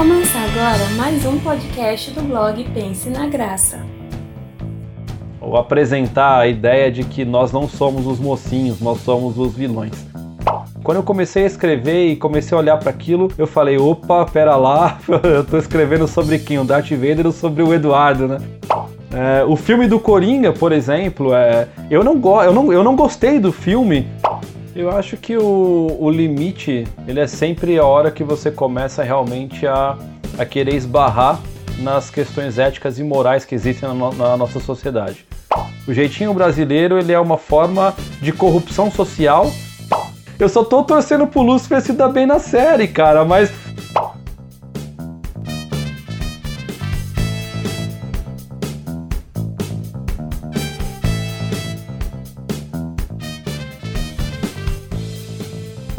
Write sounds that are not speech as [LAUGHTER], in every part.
Começa agora mais um podcast do blog Pense na Graça. Ou apresentar a ideia de que nós não somos os mocinhos, nós somos os vilões. Quando eu comecei a escrever e comecei a olhar para aquilo, eu falei: opa, pera lá, [LAUGHS] eu tô escrevendo sobre quem? O Darth Vader ou sobre o Eduardo, né? É, o filme do Coringa, por exemplo, é, eu, não go eu, não, eu não gostei do filme eu acho que o, o limite, ele é sempre a hora que você começa realmente a, a querer esbarrar nas questões éticas e morais que existem na, na nossa sociedade. O jeitinho brasileiro, ele é uma forma de corrupção social. Eu só tô torcendo pro Lúcifer se dar bem na série, cara, mas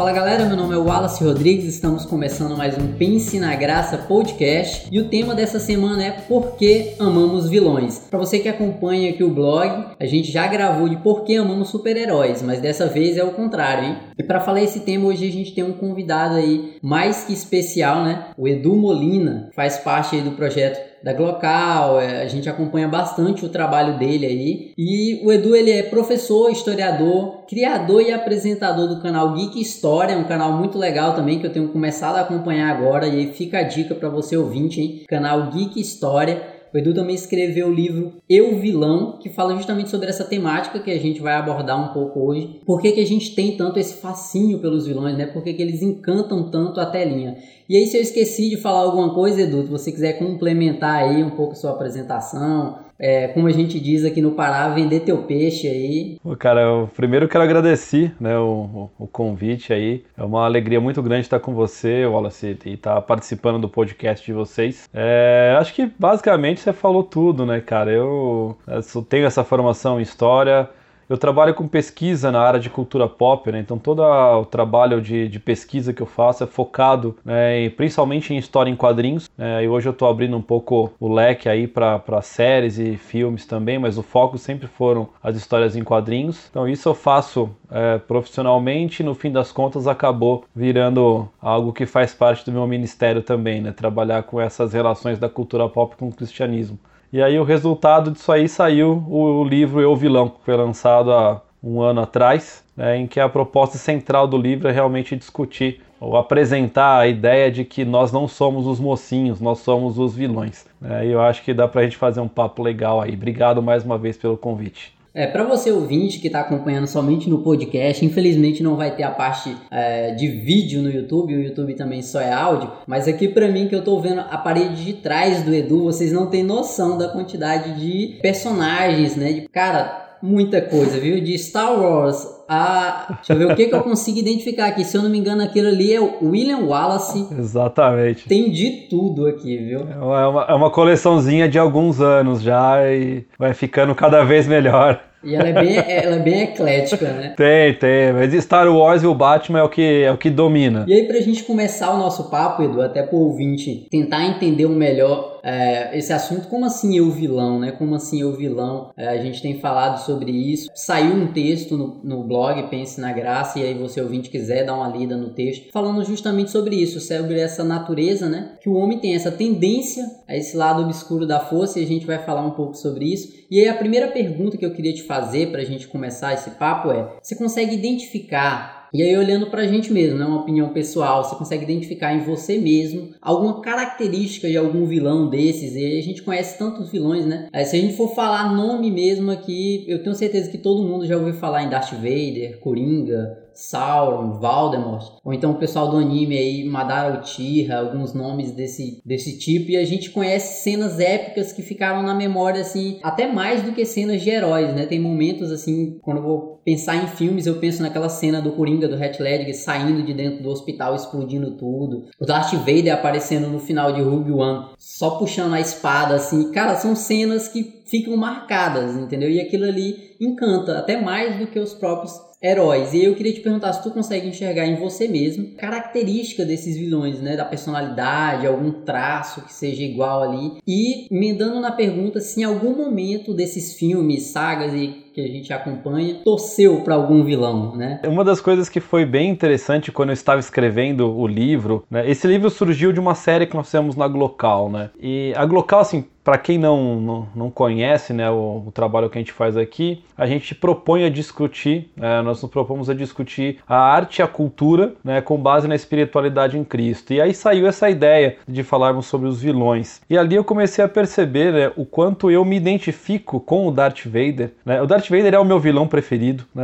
Fala galera, meu nome é Wallace Rodrigues, estamos começando mais um Pense na Graça podcast e o tema dessa semana é Por que amamos vilões? Para você que acompanha aqui o blog, a gente já gravou de Por que amamos super-heróis, mas dessa vez é o contrário, hein? E para falar esse tema hoje a gente tem um convidado aí mais que especial, né? O Edu Molina, faz parte aí do projeto da Glocal, é, a gente acompanha bastante o trabalho dele aí. E o Edu ele é professor, historiador, criador e apresentador do canal Geek História, um canal muito legal também que eu tenho começado a acompanhar agora e aí fica a dica para você ouvinte, hein? Canal Geek História. O Edu também escreveu o livro Eu Vilão, que fala justamente sobre essa temática que a gente vai abordar um pouco hoje. Por que, que a gente tem tanto esse fascínio pelos vilões, né? Por que, que eles encantam tanto a telinha? E aí, se eu esqueci de falar alguma coisa, Edu, se você quiser complementar aí um pouco sua apresentação, é, como a gente diz aqui no Pará, vender teu peixe aí. Pô, cara, eu primeiro quero agradecer né, o, o, convite aí. É uma alegria muito grande estar com você, Wallace, e estar participando do podcast de vocês. É, acho que basicamente você falou tudo, né, cara? Eu, eu tenho essa formação em história, eu trabalho com pesquisa na área de cultura pop, né? então todo o trabalho de, de, pesquisa que eu faço é focado né, principalmente em história em quadrinhos. Né? E hoje eu estou abrindo um pouco o leque aí para séries e filmes também, mas o foco sempre foram as histórias em quadrinhos. Então isso eu faço é, profissionalmente e no fim das contas acabou virando algo que faz parte do meu ministério também, né? trabalhar com essas relações da cultura pop com o cristianismo. E aí o resultado disso aí saiu o, livro Eu Vilão, que foi lançado há um ano atrás, né, em que a proposta central do livro é realmente discutir ou apresentar a ideia de que nós não somos os mocinhos, nós somos os vilões. Né, e eu acho que dá pra gente fazer um papo legal aí. Obrigado mais uma vez pelo convite. É, para você ouvinte que está acompanhando somente no podcast, infelizmente não vai ter a parte é, de vídeo no YouTube, o YouTube também só é áudio, mas aqui para mim que eu estou vendo a parede de trás do Edu, vocês não têm noção da quantidade de personagens, né? De, cara, muita coisa, viu? De Star Wars a. Deixa eu ver o que, que eu consigo identificar aqui. Se eu não me engano, aquilo ali é o William Wallace. [LAUGHS] Exatamente. Tem de tudo aqui, viu? É uma, é uma coleçãozinha de alguns anos já e vai ficando cada vez melhor. E ela é bem, ela é bem eclética, né? Tem, tem. Mas Star Wars e o Batman é o que, é o que domina. E aí, pra gente começar o nosso papo, Edu, até pro ouvinte tentar entender um melhor é, esse assunto, como assim eu vilão, né? Como assim eu vilão? É, a gente tem falado sobre isso. Saiu um texto no, no blog Pense na Graça, e aí você ouvinte quiser dar uma lida no texto, falando justamente sobre isso, sobre essa natureza, né? Que o homem tem essa tendência a esse lado obscuro da força, e a gente vai falar um pouco sobre isso. E aí a primeira pergunta que eu queria te fazer para a gente começar esse papo é: você consegue identificar e aí, olhando para a gente mesmo, né, uma opinião pessoal, você consegue identificar em você mesmo alguma característica de algum vilão desses. E a gente conhece tantos vilões, né? Aí, se a gente for falar nome mesmo aqui, eu tenho certeza que todo mundo já ouviu falar em Darth Vader, Coringa, Sauron, Voldemort, ou então o pessoal do anime aí, Madara Uchiha, alguns nomes desse, desse tipo, e a gente conhece cenas épicas que ficaram na memória, assim, até mais do que cenas de heróis, né? Tem momentos, assim, quando eu vou pensar em filmes, eu penso naquela cena do Coringa, do Heath Ledger, saindo de dentro do hospital, explodindo tudo, o Darth Vader aparecendo no final de Rogue One, só puxando a espada, assim, cara, são cenas que ficam marcadas, entendeu? E aquilo ali encanta, até mais do que os próprios heróis. E eu queria te perguntar se tu consegue enxergar em você mesmo característica desses vilões, né? Da personalidade, algum traço que seja igual ali. E emendando na pergunta se em algum momento desses filmes, sagas e que a gente acompanha, torceu para algum vilão, né? Uma das coisas que foi bem interessante quando eu estava escrevendo o livro, né? Esse livro surgiu de uma série que nós fizemos na Glocal, né? E a Glocal, assim, para quem não, não, não, conhece né, o, o, trabalho que a gente faz aqui, a gente propõe a discutir, é, nós nos propomos a discutir a arte e a cultura né, com base na espiritualidade em Cristo. E aí saiu essa ideia de falarmos sobre os vilões. E ali eu comecei a perceber né, o quanto eu me identifico com o Darth Vader. Né? O Darth Vader é o meu vilão preferido, né?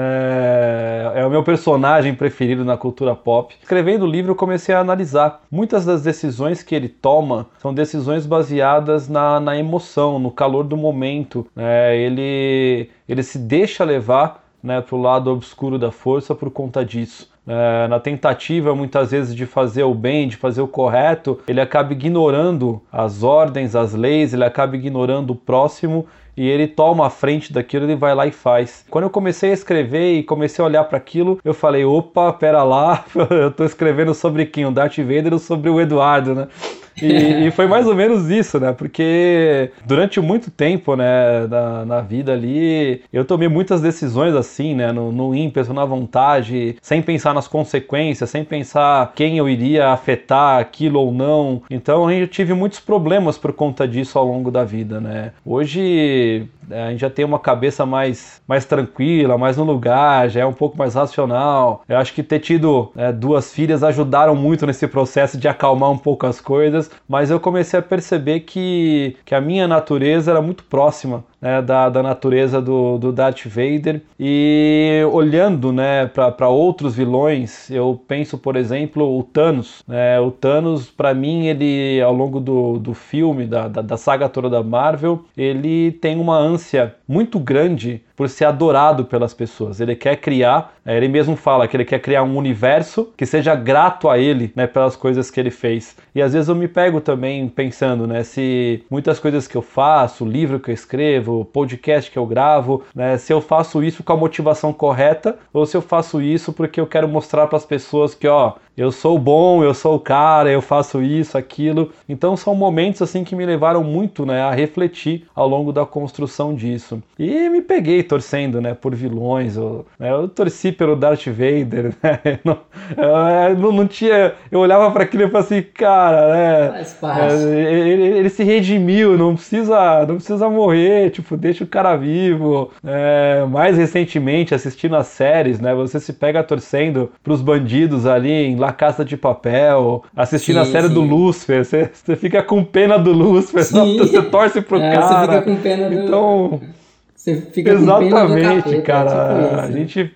é o meu personagem preferido na cultura pop. Escrevendo o livro, eu comecei a analisar. Muitas das decisões que ele toma são decisões baseadas na na emoção, no calor do momento. Né? Ele, ele se deixa levar né, para o lado obscuro da força por conta disso. É, na tentativa muitas vezes de fazer o bem, de fazer o correto, ele acaba ignorando as ordens, as leis, ele acaba ignorando o próximo e ele toma a frente daquilo, ele vai lá e faz. Quando eu comecei a escrever e comecei a olhar para aquilo, eu falei: opa, pera lá, [LAUGHS] eu tô escrevendo sobre quem? O Darth Vader ou sobre o Eduardo, né? E, [LAUGHS] e, foi mais ou menos isso, né? Porque durante muito tempo, né, na, na vida ali, eu tomei muitas decisões assim, né? No, no ímpeto, na vontade, sem pensar nas consequências, sem pensar quem eu iria afetar aquilo ou não. Então eu tive muitos problemas por conta disso ao longo da vida, né? Hoje é, a gente já tem uma cabeça mais, mais tranquila, mais no lugar, já é um pouco mais racional. Eu acho que ter tido é, duas filhas ajudaram muito nesse processo de acalmar um pouco as coisas, mas eu comecei a perceber que, que a minha natureza era muito próxima né, da, da natureza do, do Darth Vader. E olhando né, para outros vilões, eu penso, por exemplo, o Thanos. Né, o Thanos, para mim, ele ao longo do, do filme, da, da, da saga toda da Marvel, ele tem uma ânsia muito grande por ser adorado pelas pessoas. Ele quer criar, é, ele mesmo fala que ele quer criar um universo que seja grato a ele, né, pelas coisas que ele fez. E às vezes eu me pego também pensando, né, se muitas coisas que eu faço, o livro que eu escrevo, o podcast que eu gravo, né, se eu faço isso com a motivação correta ou se eu faço isso porque eu quero mostrar para as pessoas que, ó, eu sou bom, eu sou o cara, eu faço isso, aquilo. Então são momentos assim que me levaram muito, né, a refletir ao longo da construção disso. E me peguei torcendo, né, por vilões. Eu, né, eu torci pelo Darth Vader, [LAUGHS] né? Não, eu, não, tinha, eu olhava para aquilo e falava assim, cara, né, é, ele, ele, se redimiu, não precisa, não precisa morrer, tipo, deixa o cara vivo. É, mais recentemente assistindo as séries, né, você se pega torcendo pros bandidos ali em La Casa de Papel, assistindo sim, a série sim. do Lúcifer, você, você fica com pena do Lúcifer, [LAUGHS] você torce pro é, cara. Você fica com pena do... Então, você fica exatamente, com pena do capeta, cara. Tipo a gente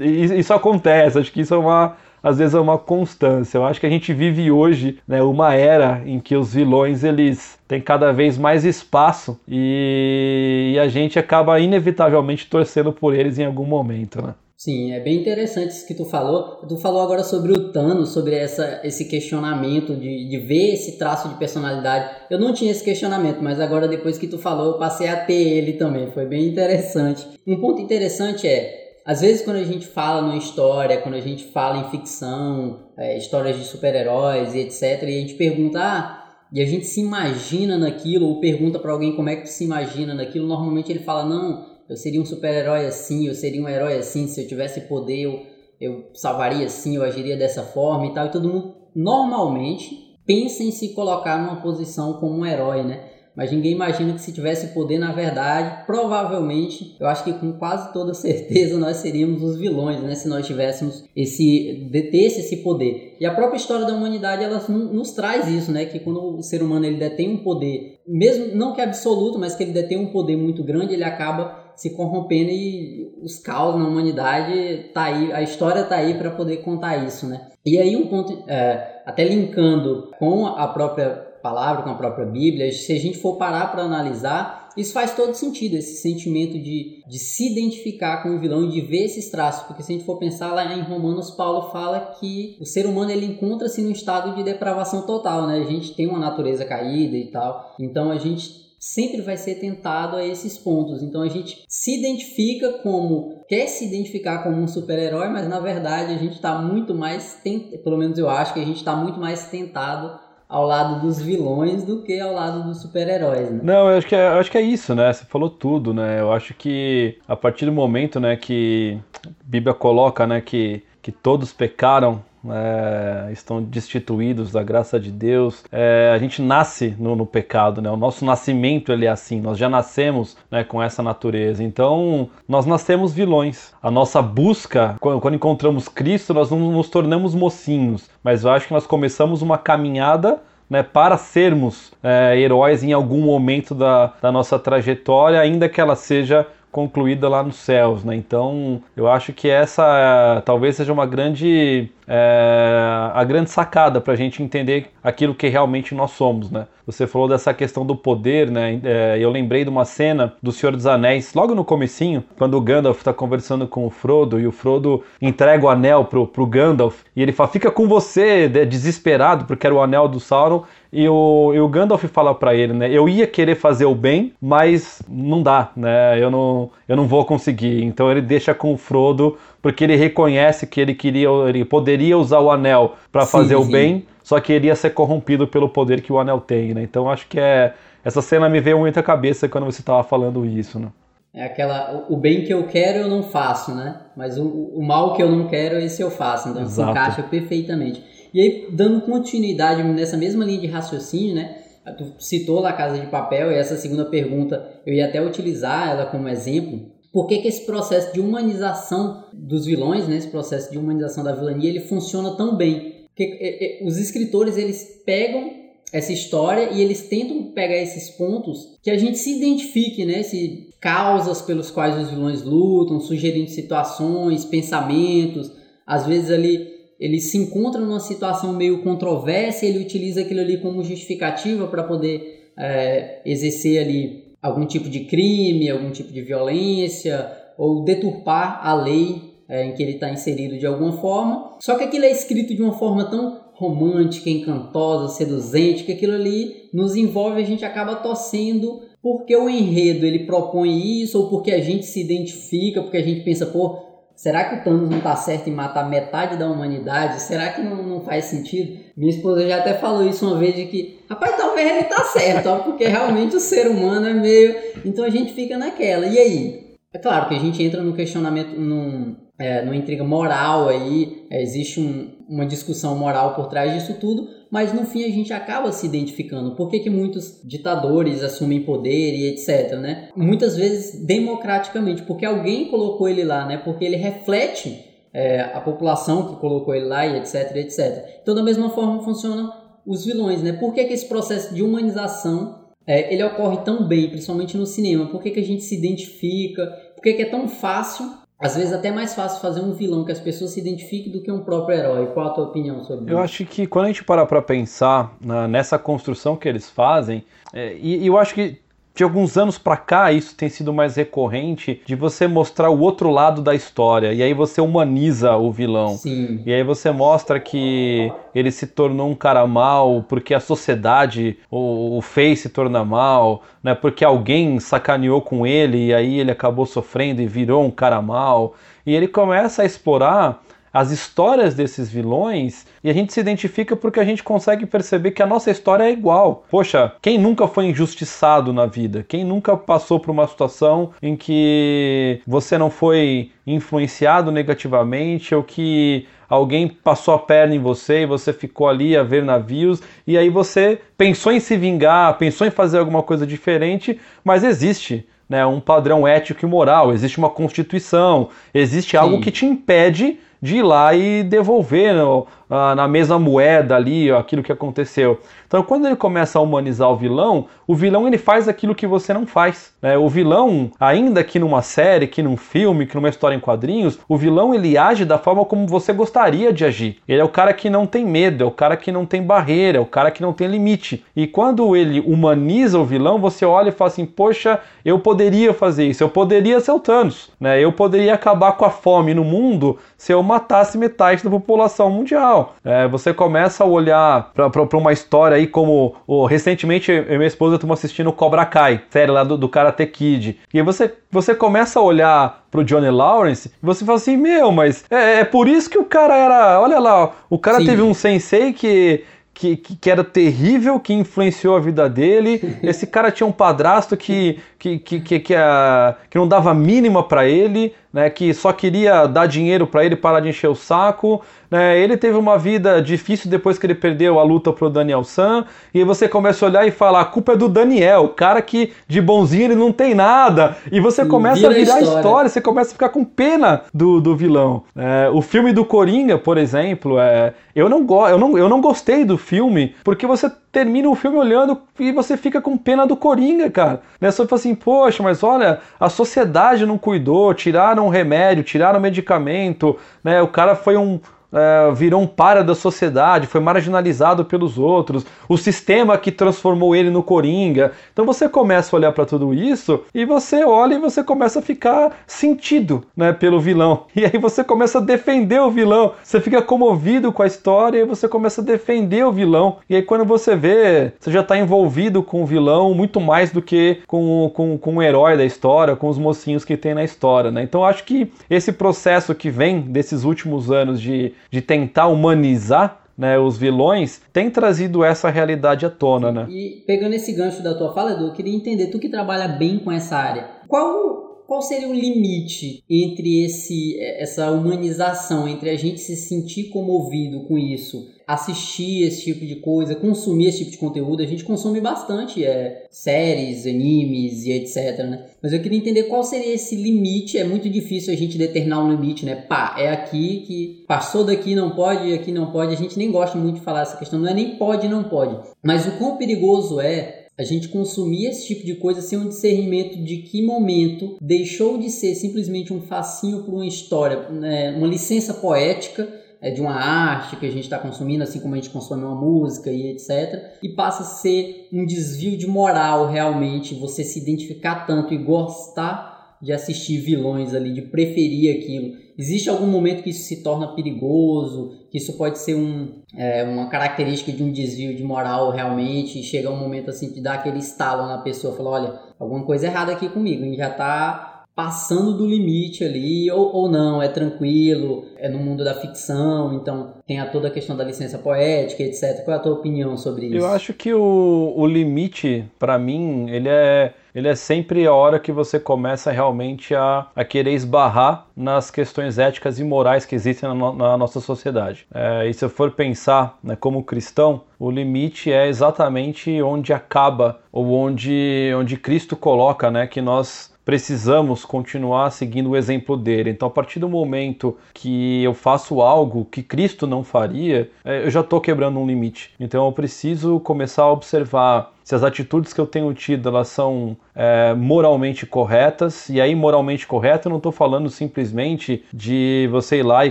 isso acontece, acho que isso é uma às vezes é uma constância. Eu acho que a gente vive hoje né, uma era em que os vilões eles têm cada vez mais espaço e, e a gente acaba inevitavelmente torcendo por eles em algum momento, né? Sim, é bem interessante isso que tu falou. Tu falou agora sobre o Thanos, sobre essa, esse questionamento de, de ver esse traço de personalidade. Eu não tinha esse questionamento, mas agora depois que tu falou, eu passei a ter ele também. Foi bem interessante. Um ponto interessante é, às vezes quando a gente fala numa história, quando a gente fala em ficção, é, histórias de super-heróis e etc, e a gente pergunta, ah, e a gente se imagina naquilo, ou pergunta para alguém como é que se imagina naquilo, normalmente ele fala, não eu seria um super-herói assim, eu seria um herói assim, se eu tivesse poder eu, eu salvaria assim, eu agiria dessa forma e tal. E todo mundo normalmente pensa em se colocar numa posição como um herói, né? Mas ninguém imagina que se tivesse poder, na verdade, provavelmente, eu acho que com quase toda [LAUGHS] certeza nós seríamos os vilões, né? Se nós tivéssemos esse, detesse esse poder. E a própria história da humanidade, ela nos traz isso, né? Que quando o ser humano ele detém um poder, mesmo não que absoluto, mas que ele detém um poder muito grande, ele acaba se corrompendo e os caos na humanidade tá aí, a história tá aí para poder contar isso, né? E aí um ponto, é, até linkando com a própria palavra, com a própria Bíblia, se a gente for parar para analisar, isso faz todo sentido, esse sentimento de, de se identificar com o vilão e de ver esses traços, porque se a gente for pensar lá em Romanos, Paulo fala que o ser humano ele encontra-se num estado de depravação total, né? A gente tem uma natureza caída e tal, então a gente sempre vai ser tentado a esses pontos. Então a gente se identifica como quer se identificar como um super-herói, mas na verdade a gente está muito mais, tent... pelo menos eu acho que a gente está muito mais tentado ao lado dos vilões do que ao lado dos super-heróis, né? Não, eu acho, que é, acho que é isso, né? Você falou tudo, né? Eu acho que a partir do momento, né, que a Bíblia coloca, né, que, que todos pecaram é, estão destituídos da graça de Deus. É, a gente nasce no, no, pecado, né? O nosso nascimento ele é assim. Nós já nascemos né, com essa natureza. Então nós nascemos vilões. A nossa busca, quando, quando encontramos Cristo, nós não nos tornamos mocinhos, mas eu acho que nós começamos uma caminhada né, para sermos é, heróis em algum momento da, da nossa trajetória, ainda que ela seja concluída lá nos céus, né? Então, eu acho que essa talvez seja uma grande é, a grande sacada para a gente entender aquilo que realmente nós somos, né? Você falou dessa questão do poder, né? É, eu lembrei de uma cena do Senhor dos Anéis, logo no comecinho, quando o Gandalf está conversando com o Frodo e o Frodo entrega o anel pro, pro Gandalf e ele fala, fica com você, desesperado, porque era o anel do Sauron e o, e o Gandalf fala para ele, né? Eu ia querer fazer o bem, mas não dá, né? Eu não, eu não vou conseguir. Então ele deixa com o Frodo, porque ele reconhece que ele queria, ele poderia usar o anel para fazer sim. o bem, só que ele ia ser corrompido pelo poder que o anel tem, né? Então acho que é essa cena me veio muito à cabeça quando você estava falando isso, né? É aquela, o bem que eu quero eu não faço, né? Mas o, o mal que eu não quero, esse eu faço. Então Exato. se encaixa perfeitamente. E aí, dando continuidade nessa mesma linha de raciocínio, né? Tu citou lá a Casa de Papel e essa segunda pergunta eu ia até utilizar ela como exemplo. Por que, que esse processo de humanização dos vilões, né, esse processo de humanização da vilania, ele funciona tão bem? Porque é, é, os escritores eles pegam essa história e eles tentam pegar esses pontos que a gente se identifique, né? Se causas pelos quais os vilões lutam, sugerindo situações, pensamentos, às vezes ali ele se encontra numa situação meio controversa, ele utiliza aquilo ali como justificativa para poder é, exercer ali algum tipo de crime, algum tipo de violência ou deturpar a lei é, em que ele está inserido de alguma forma. Só que aquilo é escrito de uma forma tão romântica, encantosa, seduzente, que aquilo ali nos envolve, a gente acaba torcendo porque o enredo ele propõe isso ou porque a gente se identifica, porque a gente pensa, pô, Será que o Thanos não tá certo em matar metade da humanidade? Será que não, não faz sentido? Minha esposa já até falou isso uma vez de que, rapaz, talvez ele tá certo, ó, porque realmente o ser humano é meio. Então a gente fica naquela. E aí? É claro que a gente entra no questionamento, num, é, numa intriga moral aí, é, existe um, uma discussão moral por trás disso tudo, mas no fim a gente acaba se identificando. Por que, que muitos ditadores assumem poder e etc, né? Muitas vezes democraticamente, porque alguém colocou ele lá, né? Porque ele reflete é, a população que colocou ele lá e etc, etc. Então da mesma forma funcionam os vilões, né? Por que, que esse processo de humanização é, ele ocorre tão bem, principalmente no cinema? Por que, que a gente se identifica? Por que, que é tão fácil às vezes até mais fácil fazer um vilão que as pessoas se identifiquem do que um próprio herói. Qual a tua opinião sobre isso? Eu acho que quando a gente parar para pensar na, nessa construção que eles fazem, é, e, e eu acho que de alguns anos para cá isso tem sido mais recorrente de você mostrar o outro lado da história e aí você humaniza o vilão. Sim. e aí você mostra que ele se tornou um cara mal porque a sociedade o, o fez se tornar mal né? Porque alguém sacaneou com ele e aí ele acabou sofrendo e virou um cara mal e ele começa a explorar as histórias desses vilões e a gente se identifica porque a gente consegue perceber que a nossa história é igual. Poxa, quem nunca foi injustiçado na vida? Quem nunca passou por uma situação em que você não foi influenciado negativamente ou que alguém passou a perna em você e você ficou ali a ver navios e aí você pensou em se vingar, pensou em fazer alguma coisa diferente, mas existe né, um padrão ético e moral, existe uma constituição, existe Sim. algo que te impede de ir lá e devolver no, ah, na mesma moeda ali aquilo que aconteceu. Então, quando ele começa a humanizar o vilão, o vilão ele faz aquilo que você não faz. Né? O vilão, ainda que numa série, que num filme, que numa história em quadrinhos, o vilão ele age da forma como você gostaria de agir. Ele é o cara que não tem medo, é o cara que não tem barreira, é o cara que não tem limite. E quando ele humaniza o vilão, você olha e fala assim: poxa, eu poderia fazer isso, eu poderia ser o Thanos, né? eu poderia acabar com a fome no mundo se eu matasse metade da população mundial. É, você começa a olhar para uma história aí como oh, recentemente eu e minha esposa estamos assistindo Cobra Kai, série lá do, do Karate Kid. E você, você começa a olhar pro Johnny Lawrence e você fala assim: Meu, mas é, é por isso que o cara era. Olha lá, o cara Sim. teve um sensei que que, que, que, era terrível, que influenciou a vida dele. [LAUGHS] Esse cara tinha um padrasto que, que, que, que, que, a, que não dava mínima para ele, né, que só queria dar dinheiro para ele parar de encher o saco. Né, ele teve uma vida difícil depois que ele perdeu a luta pro Daniel San. E aí você começa a olhar e falar: a culpa é do Daniel, o cara que de bonzinho ele não tem nada. E você começa Vira a virar a história. história. você começa a ficar com pena do, do vilão. É, o filme do Coringa, por exemplo, é, eu, não go eu, não, eu não gostei do filme porque você termina o filme olhando e você fica com pena do Coringa, cara. Né? Você fala assim, poxa, mas olha, a sociedade não cuidou, tiraram o remédio, tiraram o medicamento, né? O cara foi um, é, virou um para da sociedade, foi marginalizado pelos outros, o sistema que transformou ele no Coringa. Então você começa a olhar para tudo isso e você olha e você começa a ficar sentido né, pelo vilão. [LAUGHS] E aí você começa a defender o vilão. Você fica comovido com a história e você começa a defender o vilão. E aí quando você vê, você já está envolvido com o vilão muito mais do que com, com, com o herói da história, com os mocinhos que tem na história. Né? Então acho que esse processo que vem desses últimos anos de de tentar humanizar né, os vilões, tem trazido essa realidade à tona, né? E pegando esse gancho da tua fala, Edu, eu queria entender, tu que trabalha bem com essa área, qual qual seria o limite entre esse, essa humanização, entre a gente se sentir comovido com isso, assistir esse tipo de coisa, consumir esse tipo de conteúdo? A gente consome bastante é, séries, animes e etc, né? Mas eu queria entender qual seria esse limite. É muito difícil a gente determinar um limite, né? Pá, é aqui que passou daqui não pode, aqui não pode. A gente nem gosta muito de falar essa questão, não é nem pode não pode. Mas o quão perigoso é a gente consumir esse tipo de coisa sem um discernimento de que momento deixou de ser simplesmente um facinho para uma história, né, uma licença poética é, de uma arte que a gente está consumindo, assim como a gente consome uma música e etc. E passa a ser um desvio de moral realmente, você se identificar tanto e gostar de assistir vilões ali, de preferir aquilo. Existe algum momento que isso se torna perigoso, que isso pode ser um, é, uma característica de um desvio de moral realmente, e chega um momento assim de dar aquele estalo na pessoa, falar, olha, alguma coisa errada aqui comigo, gente já está passando do limite ali, ou, ou não, é tranquilo, é no mundo da ficção, então tem a toda a questão da licença poética, etc. Qual é a tua opinião sobre isso? Eu acho que o, o limite, para mim, ele é ele é sempre a hora que você começa realmente a, a querer esbarrar nas questões éticas e morais que existem na, na nossa sociedade. É, e se eu for pensar né, como cristão, o limite é exatamente onde acaba ou onde, onde Cristo coloca né, que nós precisamos continuar seguindo o exemplo dele. Então, a partir do momento que eu faço algo que Cristo não faria, é, eu já estou quebrando um limite. Então, eu preciso começar a observar se as atitudes que eu tenho tido elas são é, moralmente corretas. E aí, moralmente correto, eu não estou falando simplesmente de você ir lá e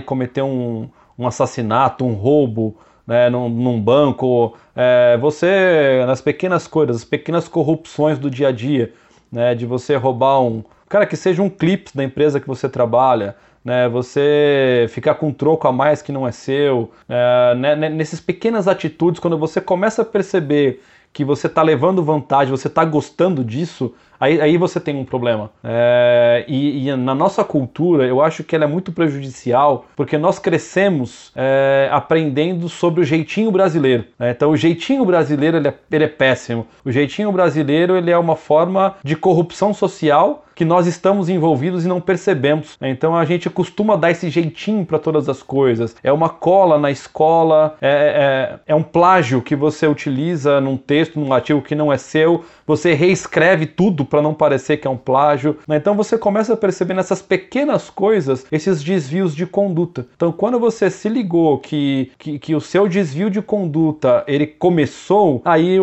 cometer um, um assassinato, um roubo. Né, num, num banco, é, você nas pequenas coisas, as pequenas corrupções do dia a dia, né, de você roubar um. Cara, que seja um clipe da empresa que você trabalha, né, você ficar com um troco a mais que não é seu, é, né, nessas pequenas atitudes, quando você começa a perceber que você está levando vantagem, você está gostando disso, aí, aí você tem um problema. É, e, e, na nossa cultura, eu acho que ela é muito prejudicial, porque nós crescemos é, aprendendo sobre o jeitinho brasileiro. Né? Então, o jeitinho brasileiro ele é, ele é péssimo. O jeitinho brasileiro ele é uma forma de corrupção social que nós estamos envolvidos e não percebemos. Né? Então a gente costuma dar esse jeitinho para todas as coisas. É uma cola na escola, é, é, é um plágio que você utiliza num texto, num artigo que não é seu, você reescreve tudo para não parecer que é um plágio. Né? Então você começa a perceber nessas pequenas coisas esses desvios de conduta. Então quando você se ligou que, que, que o seu desvio de conduta ele começou, aí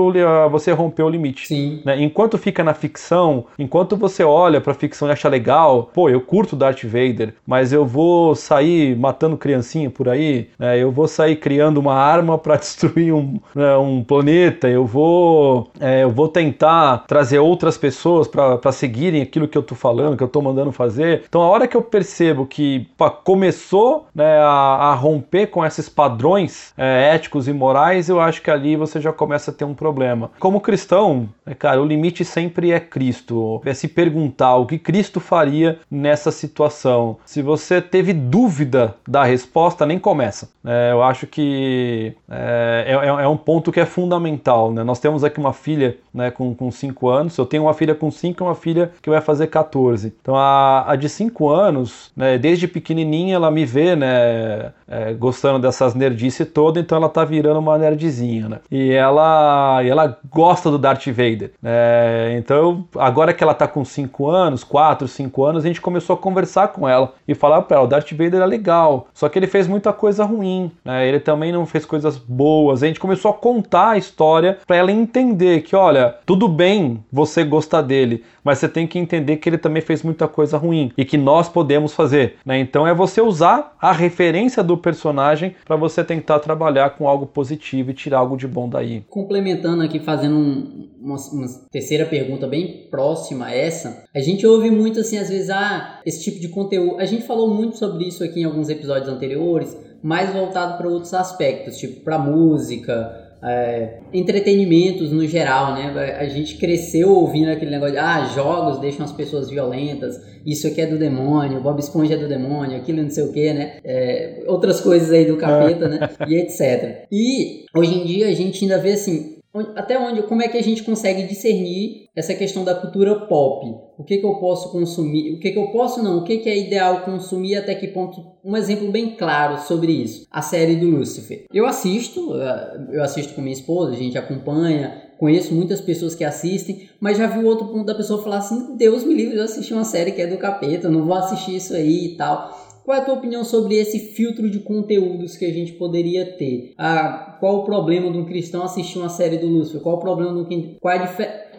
você rompeu o limite. Sim. Né? Enquanto fica na ficção, enquanto você olha pra ficção e acha legal, pô, eu curto Darth Vader, mas eu vou sair matando criancinha por aí, né? eu vou sair criando uma arma para [LAUGHS] destruir um, né, um planeta, eu vou, é, eu vou tentar trazer outras pessoas pessoas para seguirem aquilo que eu tô falando, que eu tô mandando fazer. Então a hora que eu percebo que pá, começou né, a, a, romper com esses padrões é, éticos e morais, eu acho que ali você já começa a ter um problema. Como cristão, né, cara, o limite sempre é Cristo. É se perguntar o que Cristo faria nessa situação. Se você teve dúvida da resposta, nem começa. É, eu acho que é, é, é, um ponto que é fundamental. Né? Nós temos aqui uma filha né, com 5 anos, eu tenho uma filha com 5 e uma filha que vai fazer 14. Então a, a de 5 anos, né, desde pequenininha, ela me vê né, é, gostando dessas nerdice toda, então ela tá virando uma nerdzinha. Né? E ela, e ela gosta do Darth Vader. É, então agora que ela tá com 5 anos, 4, 5 anos, a gente começou a conversar com ela e falar para ela: o Darth Vader é legal, só que ele fez muita coisa ruim, né? ele também não fez coisas boas. A gente começou a contar a história para ela entender que, olha, tudo bem você gostar dele, mas você tem que entender que ele também fez muita coisa ruim e que nós podemos fazer. Né? Então é você usar a referência do personagem para você tentar trabalhar com algo positivo e tirar algo de bom daí. Complementando aqui, fazendo um, uma, uma, terceira pergunta bem próxima a essa, a gente ouve muito assim, às vezes, ah, esse tipo de conteúdo. A gente falou muito sobre isso aqui em alguns episódios anteriores, mais voltado para outros aspectos, tipo para música, é, entretenimentos no geral, né? A gente cresceu ouvindo aquele negócio de ah, jogos deixam as pessoas violentas, isso aqui é do demônio, Bob Esponja é do demônio, aquilo não sei o que, né? É, outras coisas aí do capeta, né? E etc. E hoje em dia a gente ainda vê assim, até onde, como é que a gente consegue discernir essa questão da cultura pop? O que, que eu posso consumir? O que, que eu posso não? O que, que é ideal consumir? Até que ponto? Um exemplo bem claro sobre isso: a série do Lucifer. Eu assisto, eh, eu assisto com minha esposa, a gente acompanha, conheço muitas pessoas que assistem, mas já vi o outro ponto da pessoa falar assim: Deus me livre, eu assisti uma série que é do capeta, não vou assistir isso aí e tal. Qual é a tua opinião sobre esse filtro de conteúdos que a gente poderia ter? Ah, qual o problema de um cristão assistir uma série do Lúcifer? Qual o problema do um... qual é a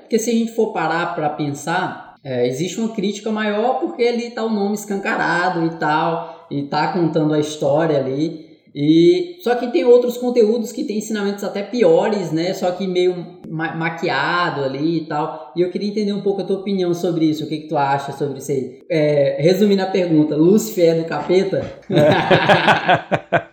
Porque se a gente for parar para pensar, é, existe uma crítica maior porque ali está o nome escancarado e tal, e está contando a história ali. E só que tem outros conteúdos que tem ensinamentos até piores, né? Só que meio ma maquiado ali e tal. E eu queria entender um pouco a tua opinião sobre isso. O que, que tu acha sobre isso aí? É, resumindo a pergunta, Lúcifer é do capeta? [LAUGHS]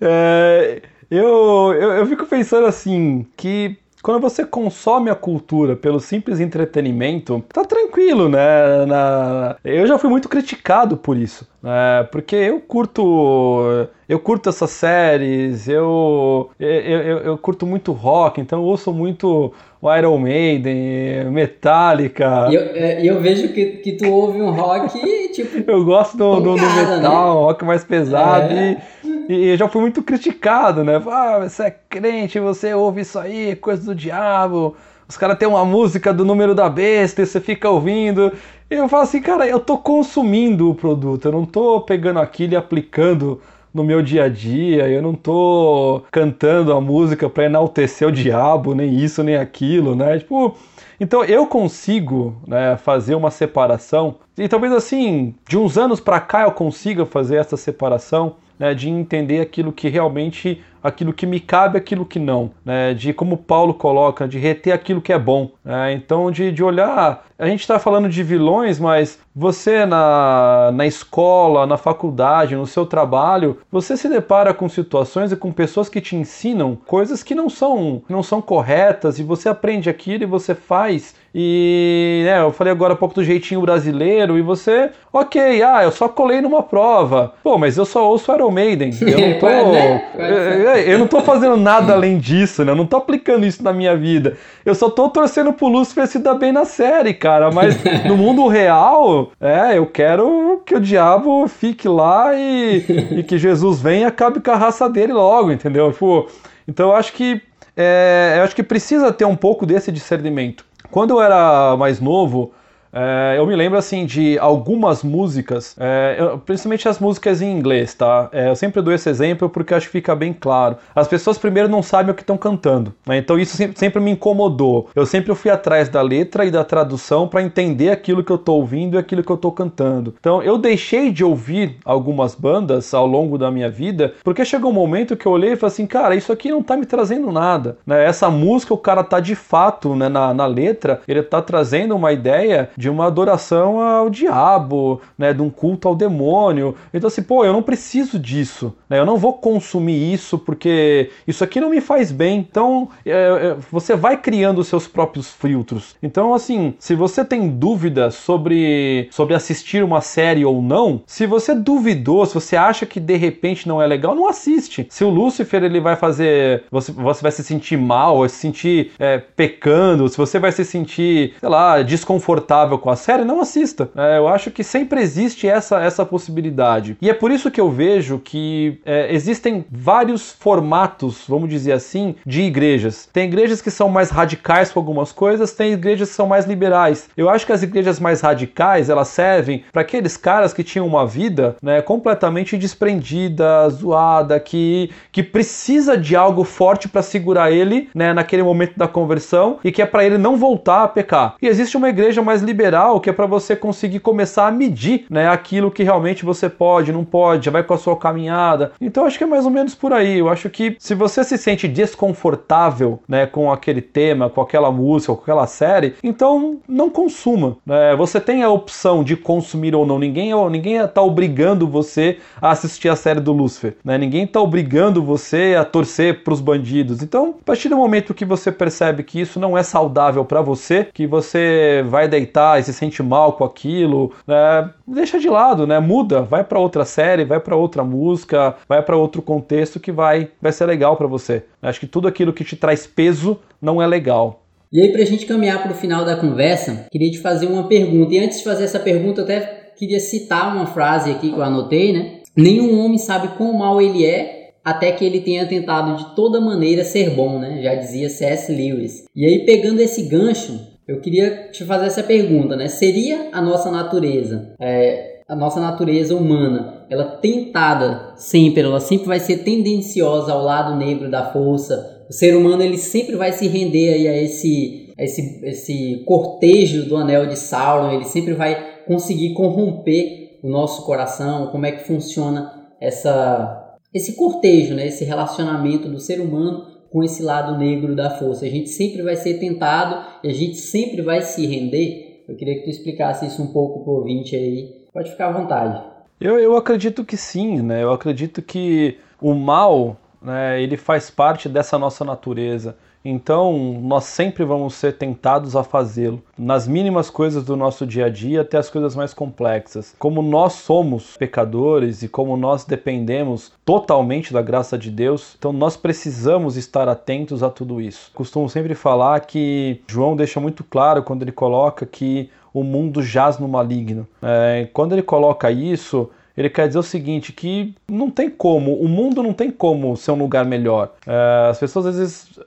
é, eu, eu, eu fico pensando assim, que quando você consome a cultura pelo simples entretenimento, tá tranquilo, né? Na... Eu já fui muito criticado por isso, né? Porque eu curto, eu curto essas séries, eu, eu, eu, eu curto muito rock, então eu ouço muito Iron Maiden, Metallica. E eu, é, eu, vejo que, que tu ouve um rock, tipo. [LAUGHS] eu gosto do, do, do metal, né? um rock mais pesado. É. E, e já fui muito criticado, né? Ah, você é crente, você ouve isso aí, coisa do diabo. Os caras têm uma música do número da besta e você fica ouvindo. E eu falo assim, cara, eu tô consumindo o produto, eu não tô pegando aquilo e aplicando no meu dia a dia, eu não tô cantando a música para enaltecer o diabo, nem isso, nem aquilo, né? Tipo, então eu consigo né, fazer uma separação, e talvez assim, de uns anos para cá eu consiga fazer essa separação né, de entender aquilo que realmente, aquilo que me cabe, aquilo que não, né, de como Paulo coloca, de reter aquilo que é bom. Né, então, de, de olhar, a gente está falando de vilões, mas você na, na escola, na faculdade, no seu trabalho, você se depara com situações e com pessoas que te ensinam coisas que não são, não são corretas e você aprende aquilo e você faz e né, eu falei agora um pouco do jeitinho brasileiro e você, ok, ah, eu só colei numa prova. Pô, mas eu só ouço Iron Maiden. Eu [LAUGHS] não tô, eu, eu, não tô fazendo nada além disso, né? Eu não tô aplicando isso na minha vida. Eu só tô torcendo pro Lúcifer se dar bem na série, cara. Mas [LAUGHS] no mundo real, é, eu quero que o diabo fique lá e, e que Jesus venha e acabe com a raça dele logo, entendeu? Tipo, então eu acho que é, eu acho que precisa ter um pouco desse discernimento. Quando eu era mais novo, É, eu me lembro assim de algumas músicas, é, principalmente as músicas em inglês, tá? É, eu sempre dou esse exemplo porque acho que fica bem claro. As pessoas primeiro não sabem o que estão cantando, né? Então isso sempre, sempre, me incomodou. Eu sempre fui atrás da letra e da tradução para entender aquilo que eu tô ouvindo e aquilo que eu tô cantando. Então eu deixei de ouvir algumas bandas ao longo da minha vida porque chegou um momento que eu olhei e falei assim, cara, isso aqui não tá me trazendo nada, né? Essa música o cara tá de fato, né, na, na letra, ele tá trazendo uma ideia de uma adoração ao diabo, né, de um culto ao demônio. Então assim, pô, eu não preciso disso, né? Eu não vou consumir isso porque isso aqui não me faz bem. Então é, é, você vai criando os seus próprios filtros. Então assim, se você tem dúvidas sobre sobre assistir uma série ou não, se você duvidou, se você acha que de repente não é legal, não assiste. Se o Lúcifer ele vai fazer, você, você vai se sentir mal, vai se sentir é, pecando, se você vai se sentir, sei lá, desconfortável com a série, não assista. É, eu acho que sempre existe essa, essa possibilidade. E é por isso que eu vejo que é, existem vários formatos, vamos dizer assim, de igrejas. Tem igrejas que são mais radicais com algumas coisas, tem igrejas que são mais liberais. Eu acho que as igrejas mais radicais, elas servem para aqueles caras que tinham uma vida né, completamente desprendida, zoada, que, que precisa de algo forte para segurar ele né, naquele momento da conversão e que é para ele não voltar a pecar. E existe uma igreja mais liberal que é para você conseguir começar a medir né, aquilo que realmente você pode, não pode, já vai com a sua caminhada. Então acho que é mais ou menos por aí. Eu acho que se você se sente desconfortável né, com aquele tema, com aquela música, com aquela série, então não consuma. Né? Você tem a opção de consumir ou não. Ninguém ninguém está obrigando você a assistir a série do Lucifer. Né? Ninguém está obrigando você a torcer para os bandidos. Então, a partir do momento que você percebe que isso não é saudável para você, que você vai deitar e se sente mal com aquilo, né? deixa de lado, né? Muda, vai para outra série, vai para outra música, vai para outro contexto que vai vai ser legal para você. Acho que tudo aquilo que te traz peso não é legal. E aí, para a gente caminhar para o final da conversa, queria te fazer uma pergunta. E antes de fazer essa pergunta, eu até queria citar uma frase aqui que eu anotei, né? Nenhum homem sabe quão mal ele é até que ele tenha tentado de toda maneira ser bom, né? Já dizia C.S. Lewis. E aí, pegando esse gancho, eu queria te fazer essa pergunta, né? Seria a nossa natureza, é, a nossa natureza humana, ela tentada sempre, ela sempre vai ser tendenciosa ao lado negro da força. O ser humano ele sempre vai se render aí a esse, a esse, esse cortejo do anel de Sauron. Ele sempre vai conseguir corromper o nosso coração. Como é que funciona essa esse cortejo, né? Esse relacionamento do ser humano com esse lado negro da força. A gente sempre vai ser tentado e a gente sempre vai se render. Eu queria que tu explicasse isso um pouco pro ouvinte aí. Pode ficar à vontade. Eu, eu acredito que sim, né? Eu acredito que o mal, né, ele faz parte dessa nossa natureza. Então, nós sempre vamos ser tentados a fazê-lo, nas mínimas coisas do nosso dia a dia até as coisas mais complexas. Como nós somos pecadores e como nós dependemos totalmente da graça de Deus, então nós precisamos estar atentos a tudo isso. Costumo sempre falar que João deixa muito claro quando ele coloca que o mundo jaz no maligno. É, quando ele coloca isso, ele quer dizer o seguinte, que não tem como, o mundo não tem como ser um lugar melhor. É, as pessoas às vezes,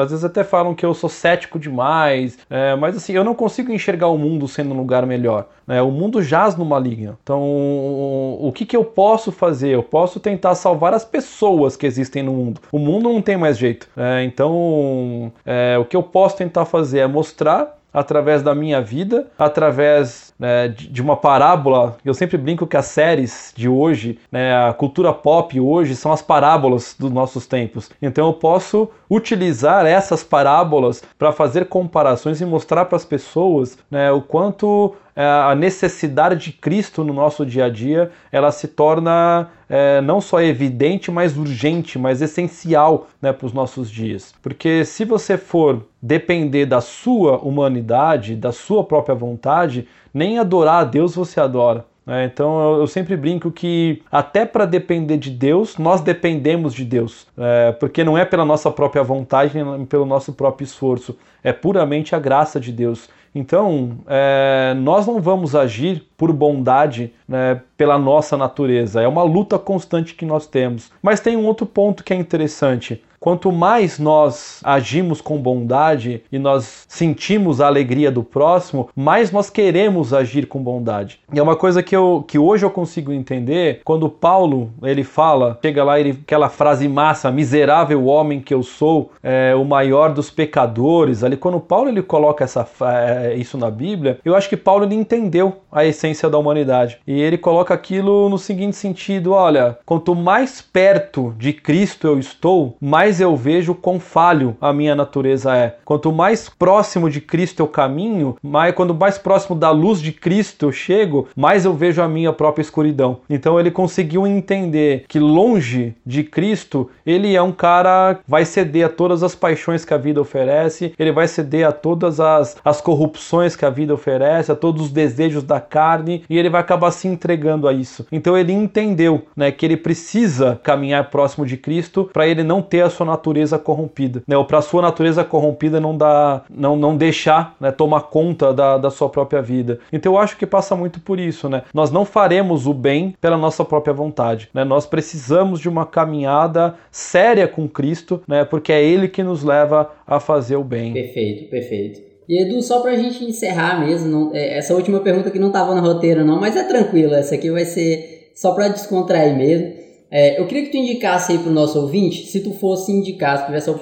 às vezes até falam que eu sou cético demais, é, mas assim, eu não consigo enxergar o mundo sendo um lugar melhor. Né? O mundo jaz no maligno. Então, o que, que eu posso fazer? Eu posso tentar salvar as pessoas que existem no mundo. O mundo não tem mais jeito. É, então, é, o que eu posso tentar fazer é mostrar através da minha vida, através né, de uma parábola. Eu sempre brinco que as séries de hoje, né, a cultura pop hoje, são as parábolas dos nossos tempos. Então eu posso utilizar essas parábolas para fazer comparações e mostrar para as pessoas né, o quanto a necessidade de Cristo no nosso dia a dia ela se torna é, não só evidente, mas urgente, mas essencial né, para os nossos dias. Porque se você for depender da sua humanidade, da sua própria vontade, nem adorar a Deus você adora. É, então eu, sempre brinco que até para depender de Deus, nós dependemos de Deus, é, porque não é pela nossa própria vontade, nem pelo nosso próprio esforço, é puramente a graça de Deus. Então, é, nós não vamos agir por bondade né, pela nossa natureza. É uma luta constante que nós temos. Mas tem um outro ponto que é interessante. Quanto mais nós agimos com bondade e nós sentimos a alegria do próximo, mais nós queremos agir com bondade. E é uma coisa que, eu, que hoje eu consigo entender quando Paulo ele fala, chega lá ele, aquela frase massa, miserável homem que eu sou, é, o maior dos pecadores. Ali quando Paulo ele coloca essa, é, isso na Bíblia, eu acho que Paulo ele entendeu a essência da humanidade e ele coloca aquilo no seguinte sentido: olha, quanto mais perto de Cristo eu estou, mais eu vejo quão falho a minha natureza é. Quanto mais próximo de Cristo eu caminho, mais quando mais próximo da luz de Cristo eu chego, mais eu vejo a minha própria escuridão. Então ele conseguiu entender que longe de Cristo, ele é um cara vai ceder a todas as paixões que a vida oferece, ele vai ceder a todas as, as corrupções que a vida oferece, a todos os desejos da carne, e ele vai acabar se entregando a isso. Então ele entendeu, né, que ele precisa caminhar próximo de Cristo para ele não ter a sua natureza corrompida, né, ou para sua natureza corrompida não dar, não, não deixar, né, tomar conta da, da sua própria vida. Então eu acho que passa muito por isso, né? Nós não faremos o bem pela nossa própria vontade, né? Nós precisamos de uma caminhada séria com Cristo, né? Porque é Ele que nos leva a fazer o bem. Perfeito, perfeito. E Edu, só pra gente encerrar mesmo, não, é, essa última pergunta que não estava no roteiro não, mas é tranquila, essa aqui vai ser só para descontrair mesmo. É, eu queria que tu indicasse aí pro nosso ouvinte, se tu fosse indicar, se tivesse a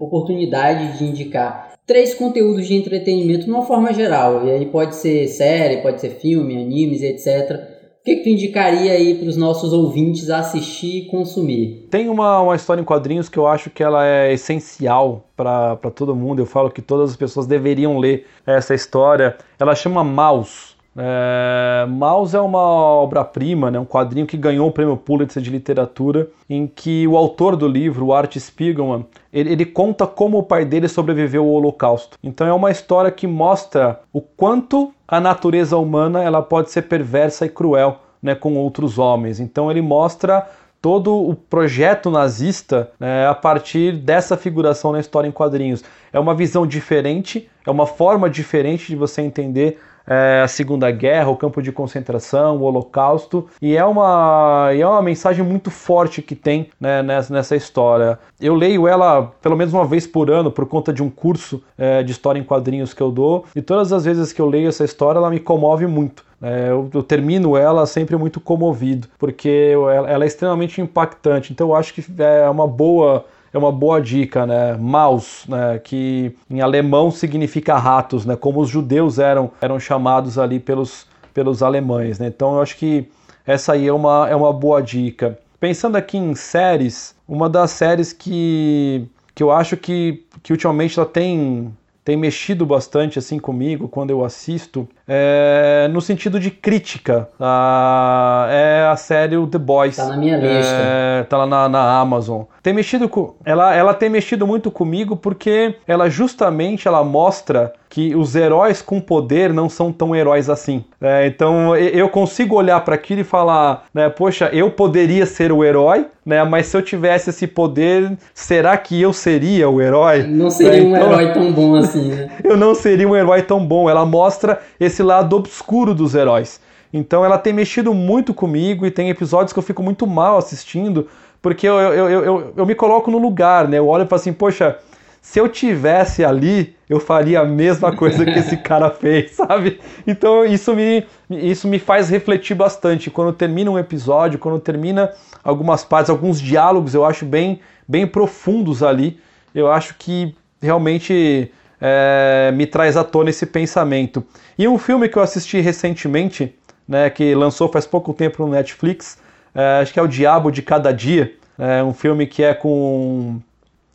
oportunidade de indicar três conteúdos de entretenimento de uma forma geral, e aí pode ser série, pode ser filme, animes, etc., o que, que tu indicaria aí para os nossos ouvintes assistir e consumir? Tem uma, uma história em quadrinhos que eu acho que ela é essencial para todo mundo. Eu falo que todas as pessoas deveriam ler essa história. Ela chama Maus. É, Maus é uma obra-prima, né, um quadrinho que ganhou o prêmio Pulitzer de literatura, em que o autor do livro, o Art Spiegelman, ele, ele, conta como o pai dele sobreviveu ao Holocausto. Então é uma história que mostra o quanto a natureza humana ela pode ser perversa e cruel né, com outros homens. Então ele mostra todo o projeto nazista né, a partir dessa figuração na história em quadrinhos. É uma visão diferente, é uma forma diferente de você entender é, a Segunda Guerra, o campo de concentração, o Holocausto, e é uma, e é uma mensagem muito forte que tem né, nessa, nessa história. Eu leio ela pelo menos uma vez por ano por conta de um curso é, de história em quadrinhos que eu dou, e todas as vezes que eu leio essa história ela me comove muito. É, eu, eu, termino ela sempre muito comovido, porque ela, ela é extremamente impactante. Então eu acho que é uma boa é uma boa dica, né? Maus, né? que em alemão significa ratos, né? Como os judeus eram, eram chamados ali pelos, pelos alemães, né? Então eu acho que essa aí é uma, é uma boa dica. Pensando aqui em séries, uma das séries que, que eu acho que, que ultimamente ela tem, tem mexido bastante assim comigo quando eu assisto é, no sentido de crítica. A, é a série The Boys. Tá na minha lista. É, tá lá na, na, Amazon. Tem mexido com, ela, ela tem mexido muito comigo porque ela justamente ela mostra que os heróis com poder não são tão heróis assim. É, então eu consigo olhar para aquilo e falar, né, poxa, eu poderia ser o herói, né, mas se eu tivesse esse poder, será que eu seria o herói? Não seria um então, herói tão bom assim, né? [LAUGHS] eu não seria um herói tão bom. Ela mostra esse lado obscuro dos heróis. Então ela tem mexido muito comigo e tem episódios que eu fico muito mal assistindo, porque eu, eu, eu, eu, eu me coloco no lugar, né? Eu olho e falo assim, poxa, se eu tivesse ali, eu faria a mesma coisa que esse [LAUGHS] cara fez, sabe? Então isso me, isso me faz refletir bastante. Quando termina um episódio, quando termina algumas partes, alguns diálogos, eu acho bem, bem profundos ali. Eu acho que realmente é, me traz à tona esse pensamento. E um filme que eu assisti recentemente, né, que lançou faz pouco tempo no Netflix, é, acho que é O Diabo de Cada Dia, é um filme que é com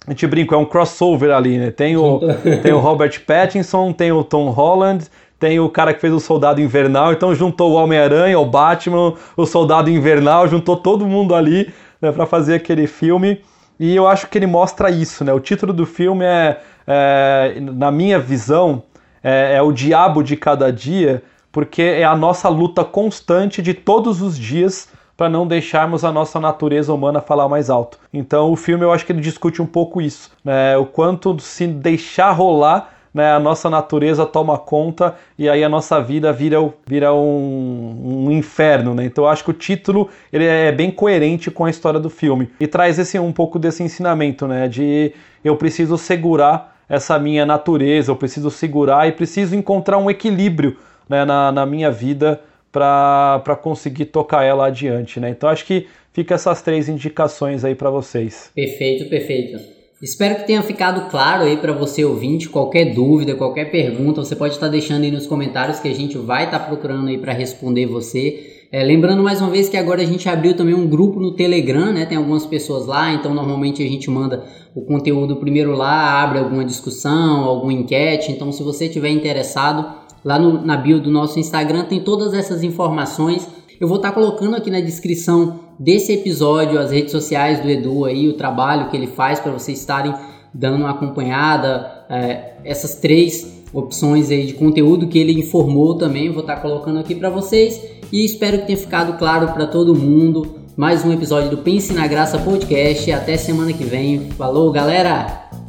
a gente brinca, é um crossover ali, né? Tem o, [LAUGHS] tem o Robert Pattinson, tem o Tom Holland, tem o cara que fez o Soldado Invernal, então juntou o Homem-Aranha, o Batman, o Soldado Invernal, juntou todo mundo ali né, para fazer aquele filme. E eu acho que ele mostra isso, né? O título do filme é é, na minha visão, é, é o diabo de cada dia, porque é a nossa luta constante de todos os dias para não deixarmos a nossa natureza humana falar mais alto. Então o filme eu acho que ele discute um pouco isso, né? o quanto se deixar rolar né, a nossa natureza toma conta e aí a nossa vida vira, vira um, um inferno, né? Então eu acho que o título ele é bem coerente com a história do filme e traz esse um pouco desse ensinamento, né? De eu preciso segurar essa minha natureza, eu preciso segurar e preciso encontrar um equilíbrio né, na, na minha vida para conseguir tocar ela adiante, né? Então acho que fica essas três indicações aí para vocês. Perfeito, perfeito. Espero que tenha ficado claro aí para você ouvinte. Qualquer dúvida, qualquer pergunta, você pode estar deixando aí nos comentários que a gente vai estar procurando aí para responder você. É, lembrando mais uma vez que agora a gente abriu também um grupo no Telegram, né? Tem algumas pessoas lá, então normalmente a gente manda o conteúdo primeiro lá, abre alguma discussão, alguma enquete. Então, se você tiver interessado, lá no, na bio do nosso Instagram tem todas essas informações. Eu vou estar colocando aqui na descrição desse episódio as redes sociais do Edu aí, o trabalho que ele faz para vocês estarem dando uma acompanhada, é, essas três opções aí de conteúdo que ele informou também, vou estar colocando aqui para vocês e espero que tenha ficado claro para todo mundo. Mais um episódio do Pense na Graça Podcast. Até semana que vem. Falou, galera!